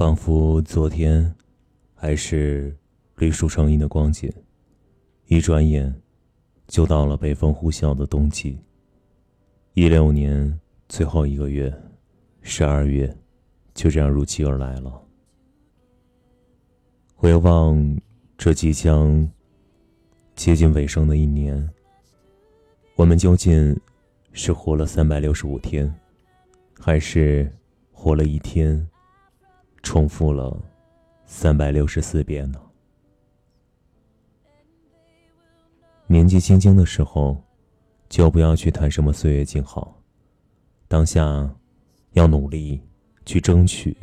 仿佛昨天还是绿树成荫的光景，一转眼就到了北风呼啸的冬季。一六年最后一个月，十二月，就这样如期而来了。回望这即将接近尾声的一年，我们究竟是活了三百六十五天，还是活了一天，重复了三百六十四遍呢？年纪轻轻的时候，就不要去谈什么岁月静好，当下要努力去争取。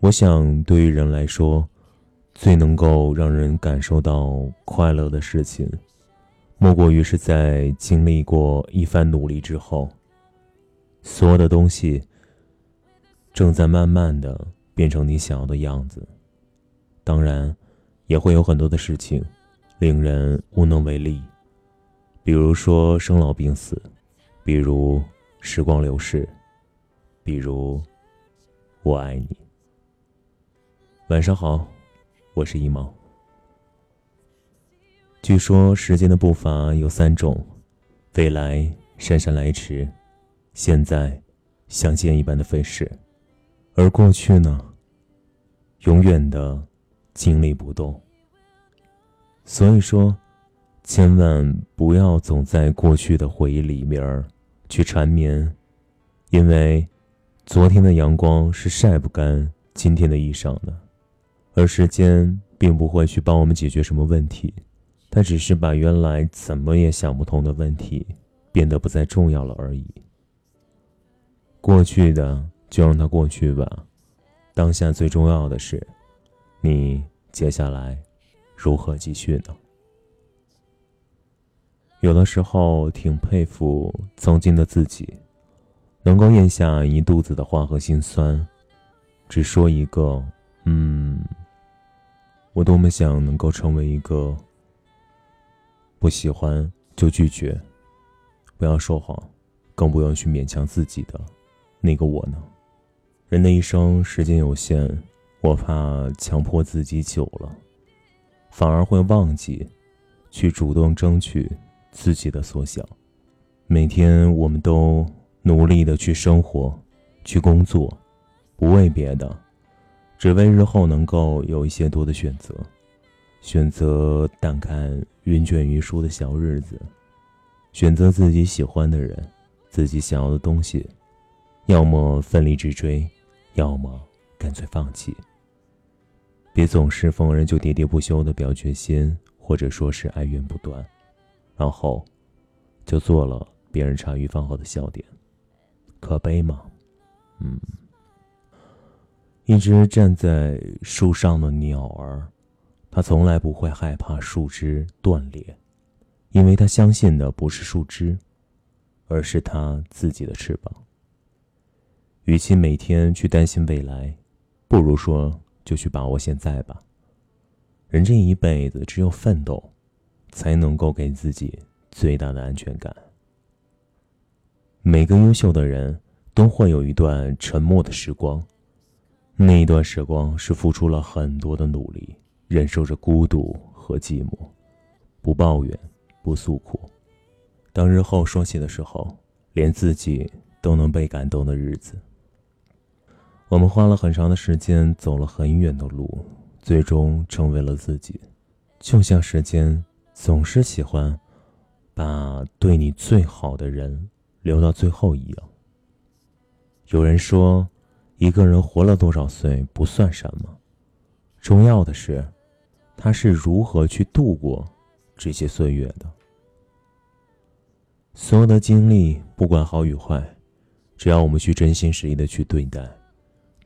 我想，对于人来说，最能够让人感受到快乐的事情，莫过于是在经历过一番努力之后，所有的东西正在慢慢的变成你想要的样子。当然，也会有很多的事情令人无能为力，比如说生老病死，比如时光流逝，比如我爱你。晚上好。我是一毛。据说时间的步伐有三种：未来姗姗来迟，现在像箭一般的飞逝，而过去呢，永远的静立不动。所以说，千万不要总在过去的回忆里面去缠绵，因为昨天的阳光是晒不干今天的衣裳的。而时间并不会去帮我们解决什么问题，它只是把原来怎么也想不通的问题变得不再重要了而已。过去的就让它过去吧，当下最重要的是，你接下来如何继续呢？有的时候挺佩服曾经的自己，能够咽下一肚子的话和心酸，只说一个嗯。我多么想能够成为一个不喜欢就拒绝，不要说谎，更不用去勉强自己的那个我呢？人的一生时间有限，我怕强迫自己久了，反而会忘记去主动争取自己的所想。每天我们都努力的去生活，去工作，不为别的。只为日后能够有一些多的选择，选择淡看云卷云舒的小日子，选择自己喜欢的人，自己想要的东西，要么奋力直追，要么干脆放弃。别总是逢人就喋喋不休的表决心，或者说是哀怨不断，然后就做了别人茶余饭后的笑点，可悲吗？嗯。一只站在树上的鸟儿，它从来不会害怕树枝断裂，因为它相信的不是树枝，而是它自己的翅膀。与其每天去担心未来，不如说就去把握现在吧。人这一辈子，只有奋斗，才能够给自己最大的安全感。每个优秀的人都会有一段沉默的时光。那一段时光是付出了很多的努力，忍受着孤独和寂寞，不抱怨，不诉苦。当日后说起的时候，连自己都能被感动的日子。我们花了很长的时间，走了很远的路，最终成为了自己。就像时间总是喜欢把对你最好的人留到最后一样。有人说。一个人活了多少岁不算什么，重要的是，他是如何去度过这些岁月的。所有的经历，不管好与坏，只要我们去真心实意的去对待，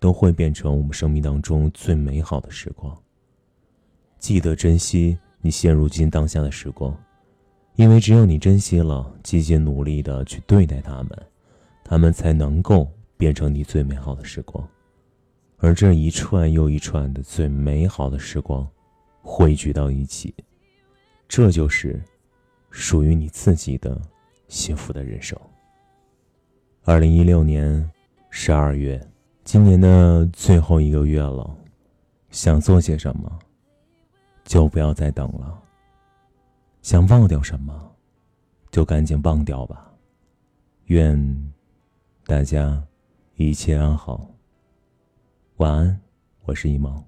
都会变成我们生命当中最美好的时光。记得珍惜你现如今当下的时光，因为只有你珍惜了，积极努力的去对待他们，他们才能够。变成你最美好的时光，而这一串又一串的最美好的时光，汇聚到一起，这就是属于你自己的幸福的人生。二零一六年十二月今年的最后一个月了，想做些什么，就不要再等了。想忘掉什么，就赶紧忘掉吧。愿大家一切安好。晚安，我是一萌。